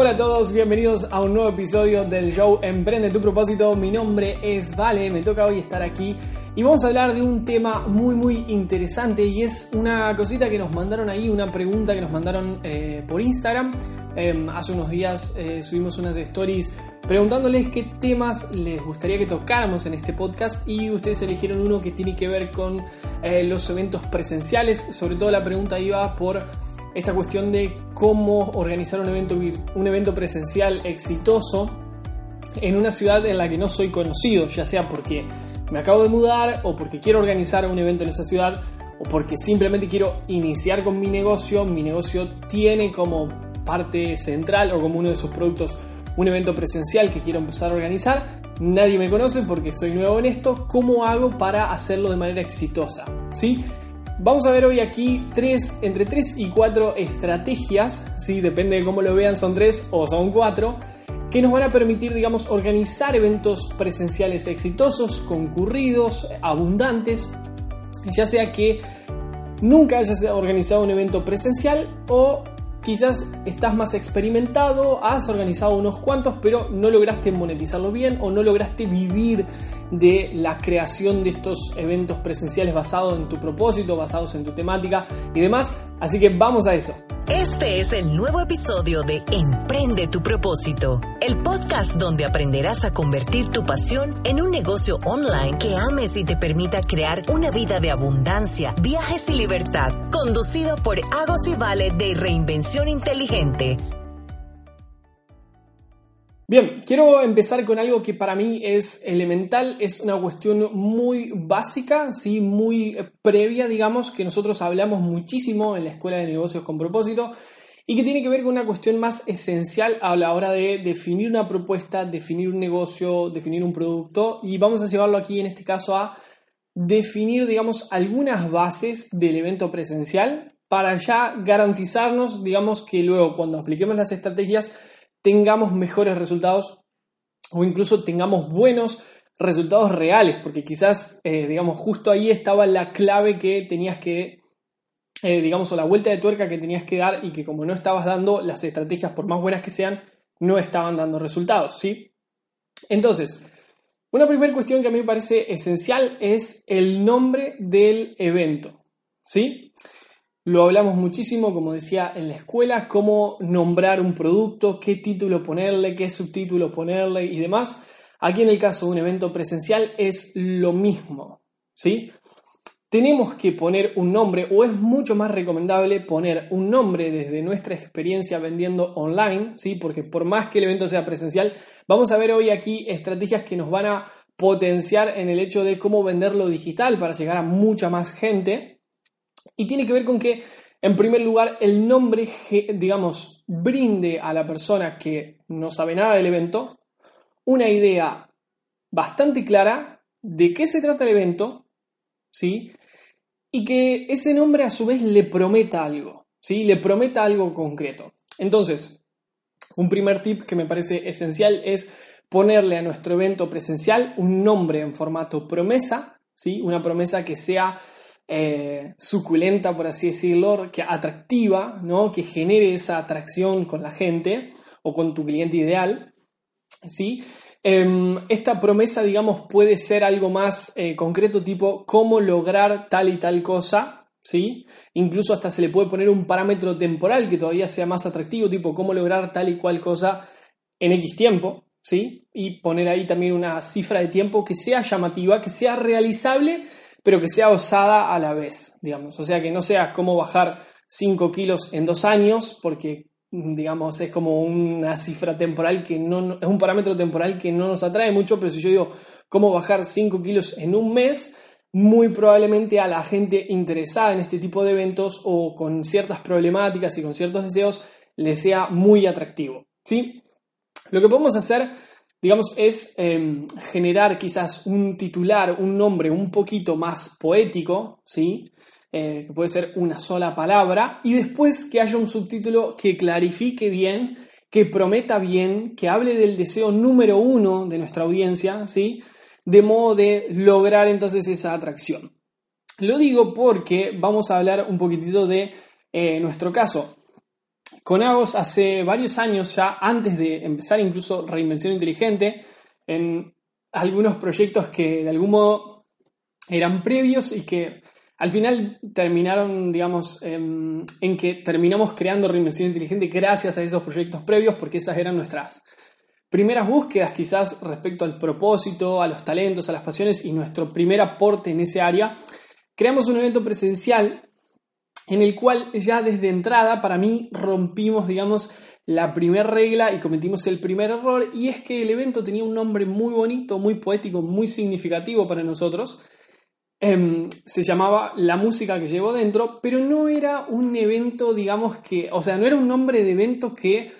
Hola a todos, bienvenidos a un nuevo episodio del show Emprende tu propósito. Mi nombre es Vale, me toca hoy estar aquí y vamos a hablar de un tema muy muy interesante y es una cosita que nos mandaron ahí, una pregunta que nos mandaron eh, por Instagram. Em, hace unos días eh, subimos unas stories preguntándoles qué temas les gustaría que tocáramos en este podcast y ustedes eligieron uno que tiene que ver con eh, los eventos presenciales. Sobre todo la pregunta iba por esta cuestión de cómo organizar un evento, un evento presencial exitoso en una ciudad en la que no soy conocido, ya sea porque me acabo de mudar o porque quiero organizar un evento en esa ciudad o porque simplemente quiero iniciar con mi negocio, mi negocio tiene como parte central o como uno de sus productos un evento presencial que quiero empezar a organizar, nadie me conoce porque soy nuevo en esto, ¿cómo hago para hacerlo de manera exitosa? ¿Sí? Vamos a ver hoy aquí tres, entre 3 y 4 estrategias, ¿sí? depende de cómo lo vean, son 3 o son 4, que nos van a permitir, digamos, organizar eventos presenciales exitosos, concurridos, abundantes, ya sea que nunca hayas organizado un evento presencial o quizás estás más experimentado, has organizado unos cuantos, pero no lograste monetizarlo bien o no lograste vivir de la creación de estos eventos presenciales basados en tu propósito, basados en tu temática y demás. Así que vamos a eso. Este es el nuevo episodio de Emprende tu propósito, el podcast donde aprenderás a convertir tu pasión en un negocio online que ames y te permita crear una vida de abundancia, viajes y libertad, conducido por Agos y Vale de Reinvención Inteligente. Bien, quiero empezar con algo que para mí es elemental, es una cuestión muy básica, ¿sí? muy previa, digamos, que nosotros hablamos muchísimo en la Escuela de Negocios con propósito y que tiene que ver con una cuestión más esencial a la hora de definir una propuesta, definir un negocio, definir un producto y vamos a llevarlo aquí en este caso a definir, digamos, algunas bases del evento presencial para ya garantizarnos, digamos, que luego cuando apliquemos las estrategias tengamos mejores resultados o incluso tengamos buenos resultados reales, porque quizás, eh, digamos, justo ahí estaba la clave que tenías que, eh, digamos, o la vuelta de tuerca que tenías que dar y que como no estabas dando, las estrategias, por más buenas que sean, no estaban dando resultados, ¿sí? Entonces, una primera cuestión que a mí me parece esencial es el nombre del evento, ¿sí? Lo hablamos muchísimo, como decía, en la escuela, cómo nombrar un producto, qué título ponerle, qué subtítulo ponerle y demás. Aquí en el caso de un evento presencial es lo mismo, ¿sí? Tenemos que poner un nombre o es mucho más recomendable poner un nombre desde nuestra experiencia vendiendo online, ¿sí? Porque por más que el evento sea presencial, vamos a ver hoy aquí estrategias que nos van a potenciar en el hecho de cómo venderlo digital para llegar a mucha más gente, y tiene que ver con que, en primer lugar, el nombre, digamos, brinde a la persona que no sabe nada del evento una idea bastante clara de qué se trata el evento, ¿sí? Y que ese nombre a su vez le prometa algo, ¿sí? Le prometa algo concreto. Entonces, un primer tip que me parece esencial es ponerle a nuestro evento presencial un nombre en formato promesa, ¿sí? Una promesa que sea eh, suculenta, por así decirlo, que atractiva, ¿no? que genere esa atracción con la gente o con tu cliente ideal. ¿sí? Em, esta promesa, digamos, puede ser algo más eh, concreto, tipo cómo lograr tal y tal cosa. ¿sí? Incluso hasta se le puede poner un parámetro temporal que todavía sea más atractivo, tipo cómo lograr tal y cual cosa en X tiempo. ¿sí? Y poner ahí también una cifra de tiempo que sea llamativa, que sea realizable pero que sea osada a la vez, digamos. O sea, que no sea cómo bajar 5 kilos en dos años, porque, digamos, es como una cifra temporal que no, es un parámetro temporal que no nos atrae mucho, pero si yo digo cómo bajar 5 kilos en un mes, muy probablemente a la gente interesada en este tipo de eventos o con ciertas problemáticas y con ciertos deseos le sea muy atractivo, ¿sí? Lo que podemos hacer digamos, es em, generar quizás un titular, un nombre un poquito más poético, ¿sí? Eh, que puede ser una sola palabra, y después que haya un subtítulo que clarifique bien, que prometa bien, que hable del deseo número uno de nuestra audiencia, ¿sí? De modo de lograr entonces esa atracción. Lo digo porque vamos a hablar un poquitito de eh, nuestro caso. Con Agos hace varios años ya, antes de empezar incluso Reinvención Inteligente, en algunos proyectos que de algún modo eran previos y que al final terminaron, digamos, en, que terminamos creando Reinvención Inteligente gracias a esos proyectos previos, porque esas eran nuestras primeras búsquedas quizás respecto al propósito, a los talentos, a las pasiones y nuestro primer aporte en ese área. Creamos un evento presencial en el cual ya desde entrada para mí rompimos, digamos, la primera regla y cometimos el primer error y es que el evento tenía un nombre muy bonito, muy poético, muy significativo para nosotros. Em, se llamaba La música que llevo dentro, pero no era un evento, digamos que, o sea, no era un nombre de evento que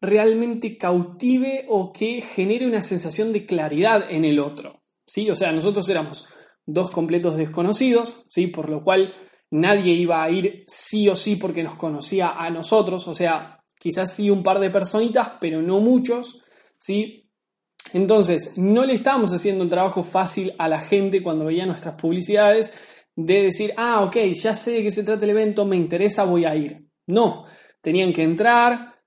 realmente cautive o que genere una sensación de claridad en el otro. ¿sí? O sea, nosotros éramos dos completos desconocidos, ¿sí? por lo cual nadie iba a ir sí o sí porque nos conocía a nosotros, o sea, quizás sí un par de personitas, pero no muchos, ¿sí? Entonces, no le estábamos haciendo el trabajo fácil a la gente cuando veía nuestras publicidades de decir, ah, ok, ya sé de qué se trata el evento, me interesa, voy a ir. No, tenían que entrar,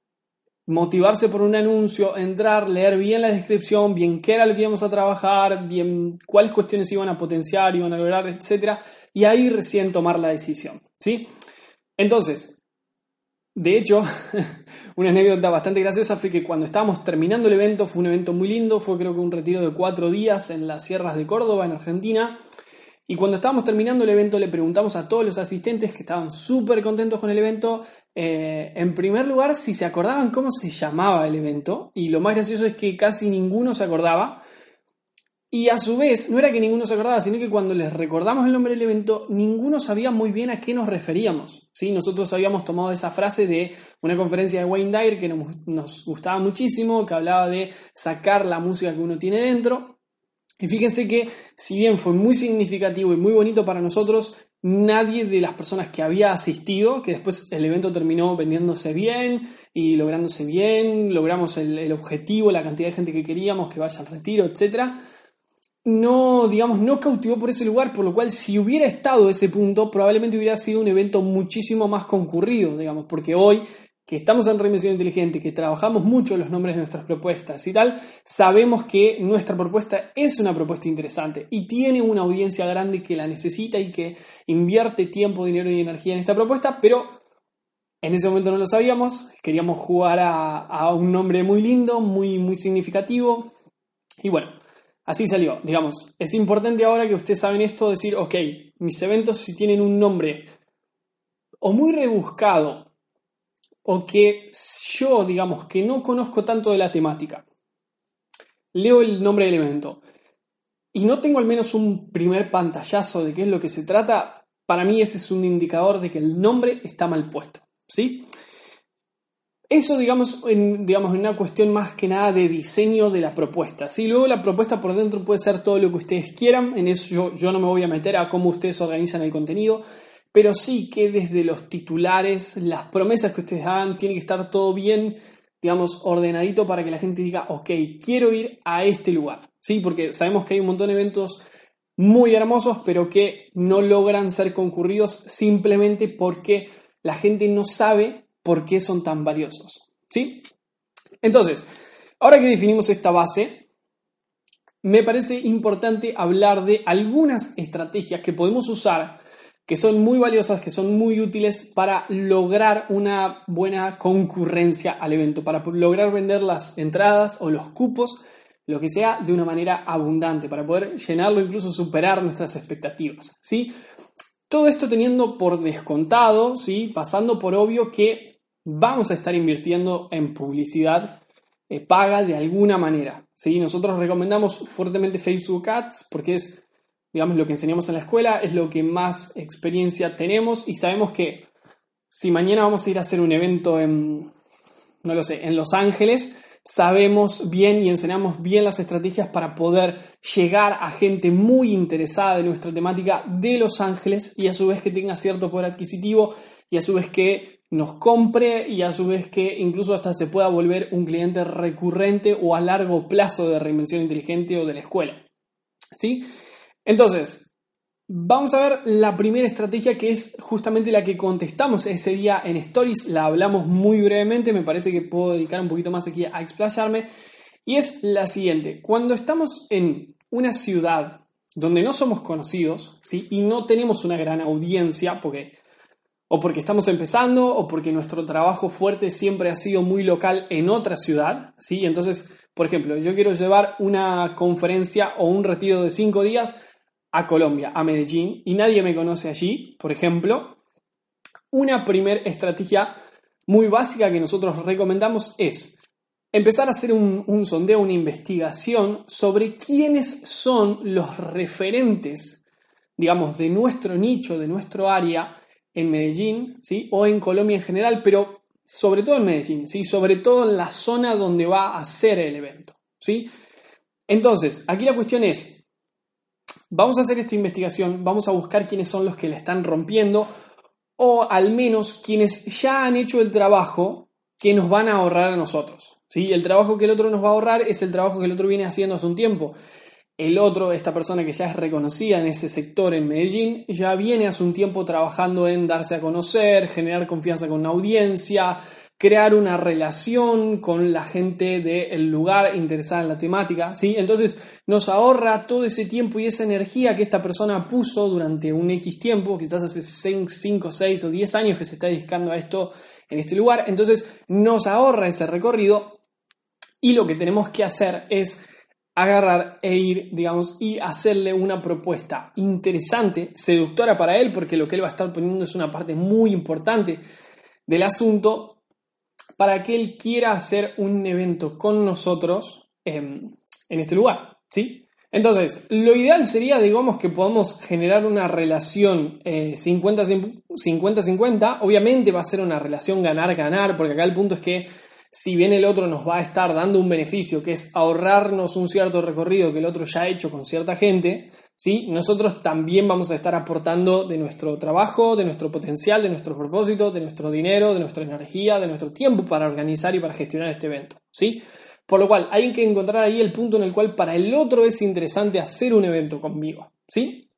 motivarse por un anuncio, entrar, leer bien la descripción, bien qué era lo que íbamos a trabajar, bien cuáles cuestiones iban a potenciar, iban a lograr, etc. Y ahí recién tomar la decisión. ¿sí? Entonces, de hecho, una anécdota bastante graciosa fue que cuando estábamos terminando el evento, fue un evento muy lindo, fue creo que un retiro de cuatro días en las sierras de Córdoba, en Argentina. Y cuando estábamos terminando el evento le preguntamos a todos los asistentes que estaban súper contentos con el evento, eh, en primer lugar, si se acordaban cómo se llamaba el evento. Y lo más gracioso es que casi ninguno se acordaba. Y a su vez, no era que ninguno se acordaba, sino que cuando les recordamos el nombre del evento, ninguno sabía muy bien a qué nos referíamos. ¿sí? Nosotros habíamos tomado esa frase de una conferencia de Wayne Dyer que nos, nos gustaba muchísimo, que hablaba de sacar la música que uno tiene dentro. Y fíjense que si bien fue muy significativo y muy bonito para nosotros, nadie de las personas que había asistido, que después el evento terminó vendiéndose bien y lográndose bien, logramos el, objetivo, la cantidad de gente que queríamos, que vaya al retiro, etc., no, digamos, no cautivó por ese lugar, por lo cual si hubiera estado ese punto, probablemente hubiera sido un evento muchísimo más concurrido, digamos, porque hoy que estamos en Remisión Inteligente, que trabajamos mucho los nombres de nuestras propuestas y tal, sabemos que nuestra propuesta es una propuesta interesante y tiene una audiencia grande que la necesita y que invierte tiempo, dinero y energía en esta propuesta, pero en ese momento no lo sabíamos, queríamos jugar a, un nombre muy lindo, muy, muy significativo y bueno. Así salió, digamos. Es importante ahora que ustedes saben esto, decir, ok, mis eventos si tienen un nombre o muy rebuscado o que yo, digamos, que no conozco tanto de la temática, leo el nombre del evento y no tengo al menos un primer pantallazo de qué es lo que se trata, para mí ese es un indicador de que el nombre está mal puesto, ¿sí? Eso, digamos, en, digamos, una cuestión más que nada de diseño de la propuesta. ¿sí? Luego la propuesta por dentro puede ser todo lo que ustedes quieran, en eso yo no me voy a meter a cómo ustedes organizan el contenido, pero sí que desde los titulares, las promesas que ustedes hagan, tiene que estar todo bien, digamos, ordenadito para que la gente diga, ok, quiero ir a este lugar, ¿sí? Porque sabemos que hay un montón de eventos muy hermosos, pero que no logran ser concurridos simplemente porque la gente no sabe por qué son tan valiosos, ¿sí? Entonces, ahora que definimos esta base, me parece importante hablar de algunas estrategias que podemos usar que son muy valiosas, que son muy útiles para lograr una buena concurrencia al evento, para lograr vender las entradas o los cupos, lo que sea, de una manera abundante, para poder llenarlo, incluso superar nuestras expectativas. ¿sí? Todo esto teniendo por descontado, ¿sí? pasando por obvio que vamos a estar invirtiendo en publicidad eh, paga de alguna manera. ¿sí? Nosotros recomendamos fuertemente Facebook Ads porque es digamos, lo que enseñamos en la escuela, es lo que más experiencia tenemos y sabemos que si mañana vamos a ir a hacer un evento en, no lo sé, en Los Ángeles, sabemos bien y enseñamos bien las estrategias para poder llegar a gente muy interesada de nuestra temática de Los Ángeles y a su vez que tenga cierto poder adquisitivo y a su vez que nos compre y a su vez que incluso hasta se pueda volver un cliente recurrente o a largo plazo de reinvención inteligente o de la escuela. ¿Sí? Entonces, Vamos a ver la primera estrategia que es justamente la que contestamos ese día en Stories. La hablamos muy brevemente, me parece que puedo dedicar un poquito más aquí a explayarme. Y es la siguiente, cuando estamos en una ciudad donde no somos conocidos y no tenemos una gran audiencia, porque, o porque estamos empezando, o porque nuestro trabajo fuerte siempre ha sido muy local en otra ciudad, ¿sí? entonces, por ejemplo, yo quiero llevar una conferencia o un retiro de cinco días a Colombia, a Medellín, y nadie me conoce allí, por ejemplo, una primera estrategia muy básica que nosotros recomendamos es empezar a hacer un, sondeo, una investigación sobre quiénes son los referentes, digamos, de nuestro nicho, de nuestro área en Medellín, ¿sí? O en Colombia en general, pero sobre todo en Medellín, ¿sí? Sobre todo en la zona donde va a ser el evento, ¿sí? Entonces, aquí la cuestión es, Vamos a hacer esta investigación, vamos a buscar quiénes son los que la están rompiendo o al menos quienes ya han hecho el trabajo que nos van a ahorrar a nosotros. ¿sí? El trabajo que el otro nos va a ahorrar es el trabajo que el otro viene haciendo hace un tiempo. El otro, esta persona que ya es reconocida en ese sector en Medellín, ya viene hace un tiempo trabajando en darse a conocer, generar confianza con la audiencia, crear una relación con la gente del lugar interesada en la temática, ¿sí? Entonces nos ahorra todo ese tiempo y esa energía que esta persona puso durante un X tiempo, quizás hace 5, 6 o 10 años que se está dedicando a esto en este lugar, entonces nos ahorra ese recorrido y lo que tenemos que hacer es agarrar e ir, digamos, y hacerle una propuesta interesante, seductora para él, porque lo que él va a estar poniendo es una parte muy importante del asunto para que él quiera hacer un evento con nosotros en este lugar, ¿sí? Entonces, lo ideal sería, digamos, que podamos generar una relación 50-50. Eh, Obviamente va a ser una relación ganar-ganar, porque acá el punto es que si bien el otro nos va a estar dando un beneficio, que es ahorrarnos un cierto recorrido que el otro ya ha hecho con cierta gente, ¿sí? nosotros también vamos a estar aportando de nuestro trabajo, de nuestro potencial, de nuestro propósito, de nuestro dinero, de nuestra energía, de nuestro tiempo para organizar y para gestionar este evento. ¿sí? Por lo cual, hay que encontrar ahí el punto en el cual para el otro es interesante hacer un evento conmigo. ¿sí?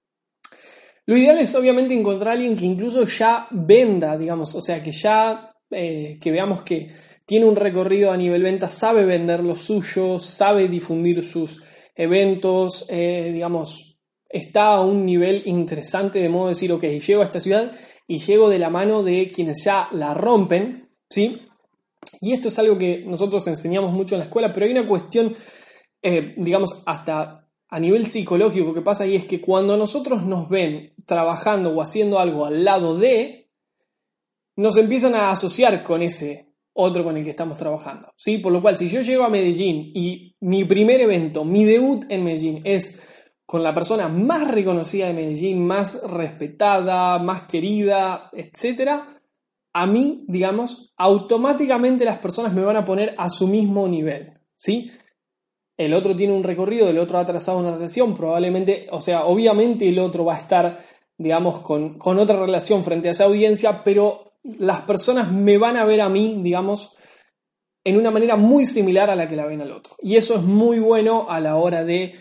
Lo ideal es obviamente encontrar a alguien que incluso ya venda, digamos, o sea, que ya eh, que veamos que tiene un recorrido a nivel venta, sabe vender lo suyo, sabe difundir sus eventos, eh, digamos, está a un nivel interesante de modo de decir, ok, llego a esta ciudad y llego de la mano de quienes ya la rompen, ¿sí? Y esto es algo que nosotros enseñamos mucho en la escuela, pero hay una cuestión, eh, digamos, hasta a nivel psicológico que pasa ahí es que cuando nosotros nos ven trabajando o haciendo algo al lado de, nos empiezan a asociar con ese otro con el que estamos trabajando. ¿sí? Por lo cual, si yo llego a Medellín y mi primer evento, mi debut en Medellín es con la persona más reconocida de Medellín, más respetada, más querida, etc., a mí, digamos, automáticamente las personas me van a poner a su mismo nivel. ¿sí? El otro tiene un recorrido, el otro ha trazado una relación, probablemente, o sea, obviamente el otro va a estar, digamos, con, con otra relación frente a esa audiencia, pero las personas me van a ver a mí, digamos, en una manera muy similar a la que la ven al otro. Y eso es muy bueno a la hora de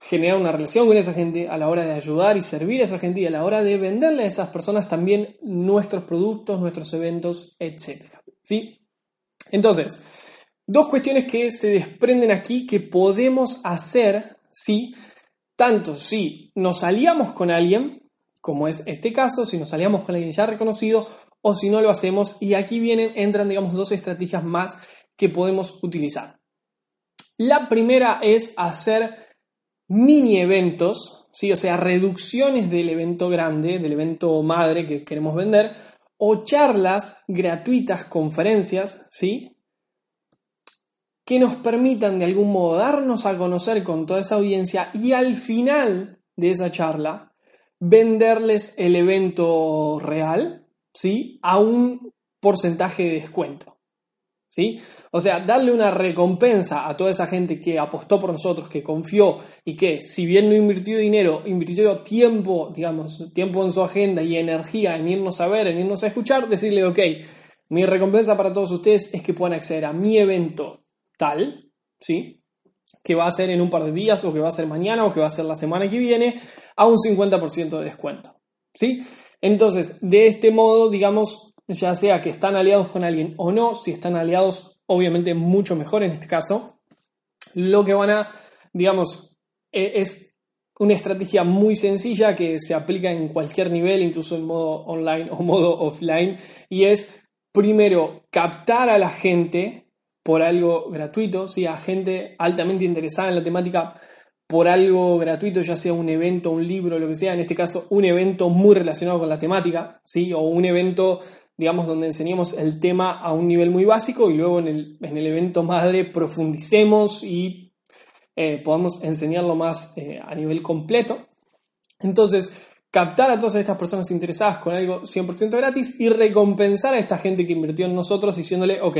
generar una relación con esa gente, a la hora de ayudar y servir a esa gente y a la hora de venderle a esas personas también nuestros productos, nuestros eventos, etc. ¿Sí? Entonces, dos cuestiones que se desprenden aquí que podemos hacer, ¿sí? Tanto si nos aliamos con alguien, como es este caso, si nos aliamos con alguien ya reconocido, o si no lo hacemos. Y aquí vienen, entran, digamos, dos estrategias más que podemos utilizar. La primera es hacer mini eventos, ¿sí? o sea, reducciones del evento grande, del evento madre que queremos vender, o charlas gratuitas, conferencias, ¿sí? que nos permitan de algún modo darnos a conocer con toda esa audiencia y al final de esa charla venderles el evento real ¿sí? a un porcentaje de descuento. ¿Sí? O sea, darle una recompensa a toda esa gente que apostó por nosotros, que confió y que, si bien no invirtió dinero, invirtió tiempo, digamos, tiempo en su agenda y energía en irnos a ver, en irnos a escuchar, decirle, ok, mi recompensa para todos ustedes es que puedan acceder a mi evento tal, ¿sí? que va a ser en un par de días o que va a ser mañana o que va a ser la semana que viene a un 50% de descuento. ¿Sí? Entonces, de este modo, digamos, ya sea que están aliados con alguien o no, si están aliados, obviamente mucho mejor en este caso, lo que van a, digamos, e, es una estrategia muy sencilla que se aplica en cualquier nivel, incluso en modo online o modo offline, y es primero captar a la gente por algo gratuito, ¿sí? a gente altamente interesada en la temática por algo gratuito, ya sea un evento, un libro, lo que sea, en este caso un evento muy relacionado con la temática, ¿sí? o un evento, digamos, donde enseñemos el tema a un nivel muy básico y luego en el, en el evento madre profundicemos y eh, podamos enseñarlo más eh, a nivel completo. Entonces, captar a todas estas personas interesadas con algo 100% gratis y recompensar a esta gente que invirtió en nosotros diciéndole, ok,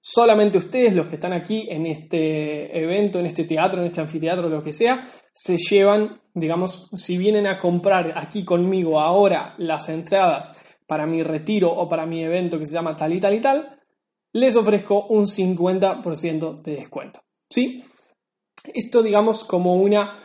solamente ustedes, los que están aquí en este evento, en este teatro, en este anfiteatro, lo que sea, se llevan, digamos, si vienen a comprar aquí conmigo ahora las entradas para mi retiro o para mi evento que se llama tal y tal y tal, les ofrezco un 50% de descuento. ¿Sí? Esto, digamos, como una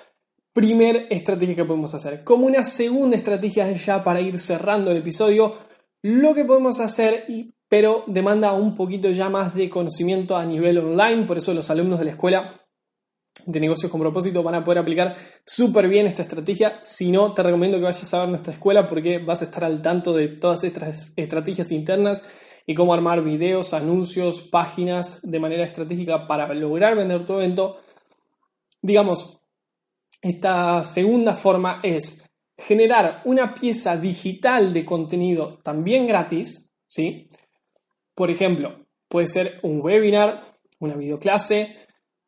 primer estrategia que podemos hacer. Como una segunda estrategia ya para ir cerrando el episodio, lo que podemos hacer, pero demanda un poquito ya más de conocimiento a nivel online, por eso los alumnos de la escuela de negocios con propósito van a poder aplicar súper bien esta estrategia. Si no, te recomiendo que vayas a ver nuestra escuela porque vas a estar al tanto de todas estas estrategias internas y cómo armar videos, anuncios, páginas de manera estratégica para lograr vender tu evento. Digamos, esta segunda forma es generar una pieza digital de contenido también gratis, ¿sí? Por ejemplo, puede ser un webinar, una videoclase,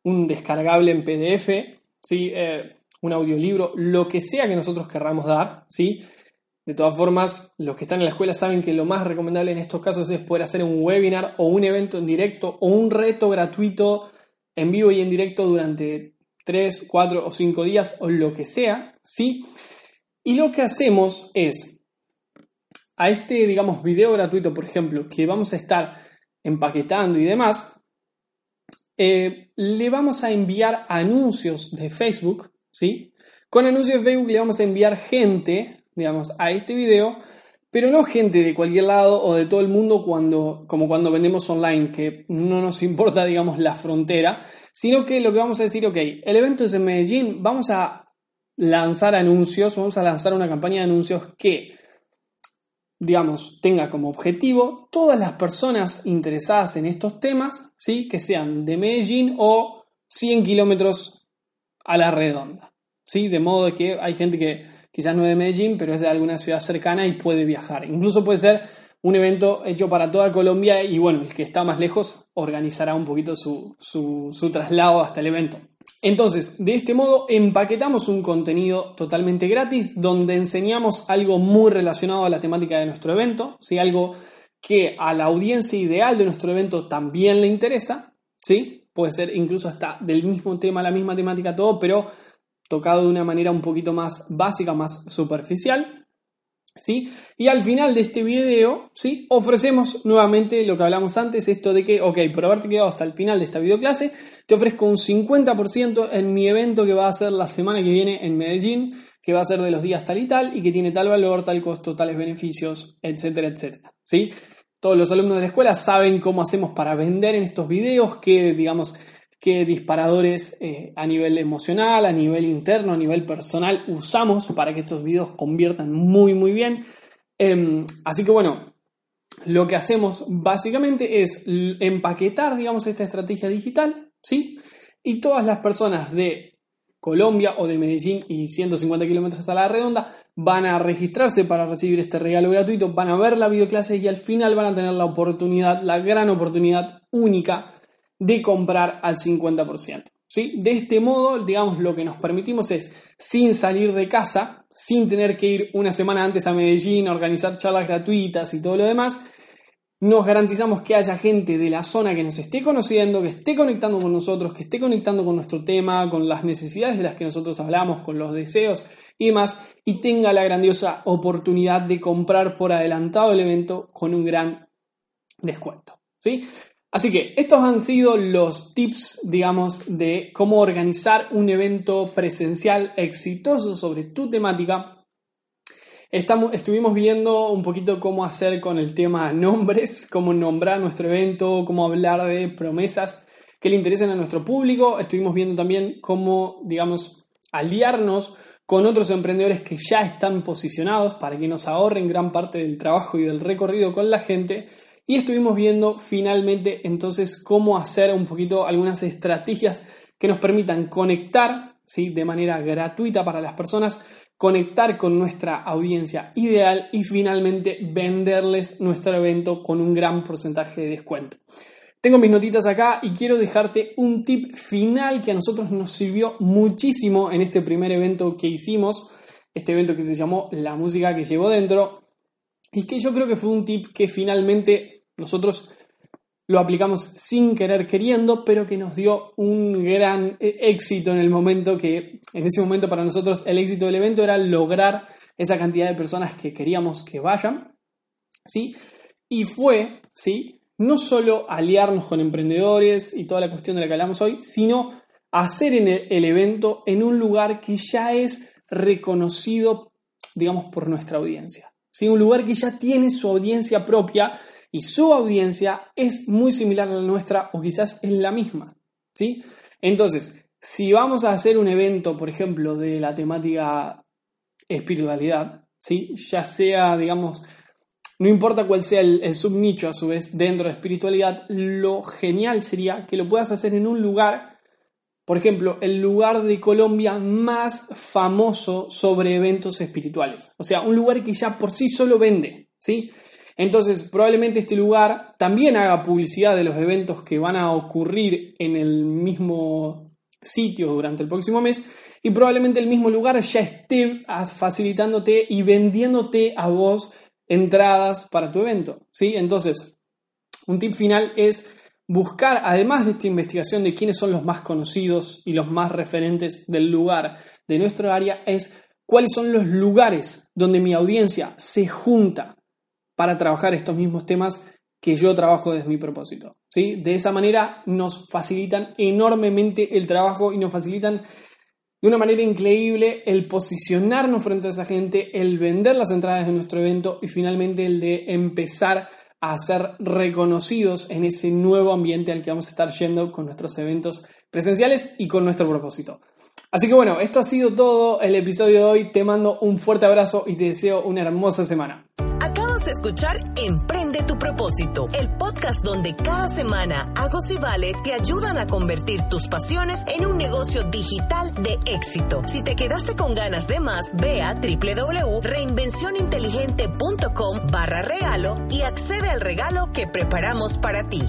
un descargable en PDF, ¿sí? Eh, un audiolibro, lo que sea que nosotros querramos dar, ¿sí? De todas formas, los que están en la escuela saben que lo más recomendable en estos casos es poder hacer un webinar o un evento en directo o un reto gratuito en vivo y en directo durante 3, 4 o 5 días o lo que sea, ¿sí? Y lo que hacemos es, a este, digamos, video gratuito, por ejemplo, que vamos a estar empaquetando y demás, eh, le vamos a enviar anuncios de Facebook, ¿sí? Con anuncios de Facebook le vamos a enviar gente, digamos, a este video pero no gente de cualquier lado o de todo el mundo cuando, como cuando vendemos online, que no nos importa, digamos, la frontera, sino que lo que vamos a decir, ok, el evento es en Medellín, vamos a lanzar anuncios, vamos a lanzar una campaña de anuncios que, digamos, tenga como objetivo todas las personas interesadas en estos temas, ¿sí? que sean de Medellín o 100 kilómetros a la redonda. ¿sí? De modo que hay gente que quizás no es de Medellín, pero es de alguna ciudad cercana y puede viajar. Incluso puede ser un evento hecho para toda Colombia y bueno, el que está más lejos organizará un poquito su, su, traslado hasta el evento. Entonces, de este modo empaquetamos un contenido totalmente gratis donde enseñamos algo muy relacionado a la temática de nuestro evento, ¿sí? algo que a la audiencia ideal de nuestro evento también le interesa, ¿sí? puede ser incluso hasta del mismo tema, la misma temática, todo, pero tocado de una manera un poquito más básica, más superficial. ¿Sí? Y al final de este video, ¿sí? Ofrecemos nuevamente lo que hablamos antes, esto de que, ok, por haberte quedado hasta el final de esta videoclase, te ofrezco un 50% en mi evento que va a ser la semana que viene en Medellín, que va a ser de los días tal y tal, y que tiene tal valor, tal costo, tales beneficios, etcétera, etcétera, ¿sí? Todos los alumnos de la escuela saben cómo hacemos para vender en estos videos, que, digamos, qué disparadores eh, a nivel emocional, a nivel interno, a nivel personal usamos para que estos videos conviertan muy muy bien. Em, así que bueno, lo que hacemos básicamente es empaquetar, digamos, esta estrategia digital, ¿sí? Y todas las personas de Colombia o de Medellín y 150 kilómetros a la redonda van a registrarse para recibir este regalo gratuito, van a ver la videoclase y al final van a tener la oportunidad, la gran oportunidad única de comprar al 50%. ¿sí? De este modo, digamos, lo que nos permitimos es, sin salir de casa, sin tener que ir una semana antes a Medellín a organizar charlas gratuitas y todo lo demás, nos garantizamos que haya gente de la zona que nos esté conociendo, que esté conectando con nosotros, que esté conectando con nuestro tema, con las necesidades de las que nosotros hablamos, con los deseos y demás, y tenga la grandiosa oportunidad de comprar por adelantado el evento con un gran descuento. ¿sí? Así que estos han sido los tips, digamos, de cómo organizar un evento presencial exitoso sobre tu temática. Estamos, estuvimos viendo un poquito cómo hacer con el tema nombres, cómo nombrar nuestro evento, cómo hablar de promesas que le interesen a nuestro público. Estuvimos viendo también cómo, digamos, aliarnos con otros emprendedores que ya están posicionados para que nos ahorren gran parte del trabajo y del recorrido con la gente y estuvimos viendo finalmente entonces cómo hacer un poquito algunas estrategias que nos permitan conectar ¿sí? de manera gratuita para las personas, conectar con nuestra audiencia ideal y finalmente venderles nuestro evento con un gran porcentaje de descuento. Tengo mis notitas acá y quiero dejarte un tip final que a nosotros nos sirvió muchísimo en este primer evento que hicimos, este evento que se llamó La música que llevo dentro, y que yo creo que fue un tip que finalmente nosotros lo aplicamos sin querer queriendo, pero que nos dio un gran eh, éxito en el momento que, en ese momento para nosotros, el éxito del evento era lograr esa cantidad de personas que queríamos que vayan, ¿sí? Y fue, ¿sí? No solo aliarnos con emprendedores y toda la cuestión de la que hablamos hoy, sino hacer en el, evento en un lugar que ya es reconocido, digamos, por nuestra audiencia. ¿sí? Un lugar que ya tiene su audiencia propia y su audiencia es muy similar a la nuestra o quizás es la misma, ¿sí? Entonces, si vamos a hacer un evento, por ejemplo, de la temática espiritualidad, ¿sí? Ya sea, digamos, no importa cuál sea el, el subnicho a su vez dentro de espiritualidad, lo genial sería que lo puedas hacer en un lugar, por ejemplo, el lugar de Colombia más famoso sobre eventos espirituales. O sea, un lugar que ya por sí solo vende, ¿sí? Entonces, probablemente este lugar también haga publicidad de los eventos que van a ocurrir en el mismo sitio durante el próximo mes y probablemente el mismo lugar ya esté facilitándote y vendiéndote a vos entradas para tu evento, ¿sí? Entonces, un tip final es buscar, además de esta investigación de quiénes son los más conocidos y los más referentes del lugar de nuestro área, es cuáles son los lugares donde mi audiencia se junta para trabajar estos mismos temas que yo trabajo desde mi propósito. ¿sí? De esa manera nos facilitan enormemente el trabajo y nos facilitan de una manera increíble el posicionarnos frente a esa gente, el vender las entradas de nuestro evento y finalmente el de empezar a ser reconocidos en ese nuevo ambiente al que vamos a estar yendo con nuestros eventos presenciales y con nuestro propósito. Así que bueno, esto ha sido todo el episodio de hoy. Te mando un fuerte abrazo y te deseo una hermosa semana escuchar Emprende tu propósito, el podcast donde cada semana Agos y Vale te ayudan a convertir tus pasiones en un negocio digital de éxito. Si te quedaste con ganas de más, ve a www.reinvencioninteligente.com barra regalo y accede al regalo que preparamos para ti.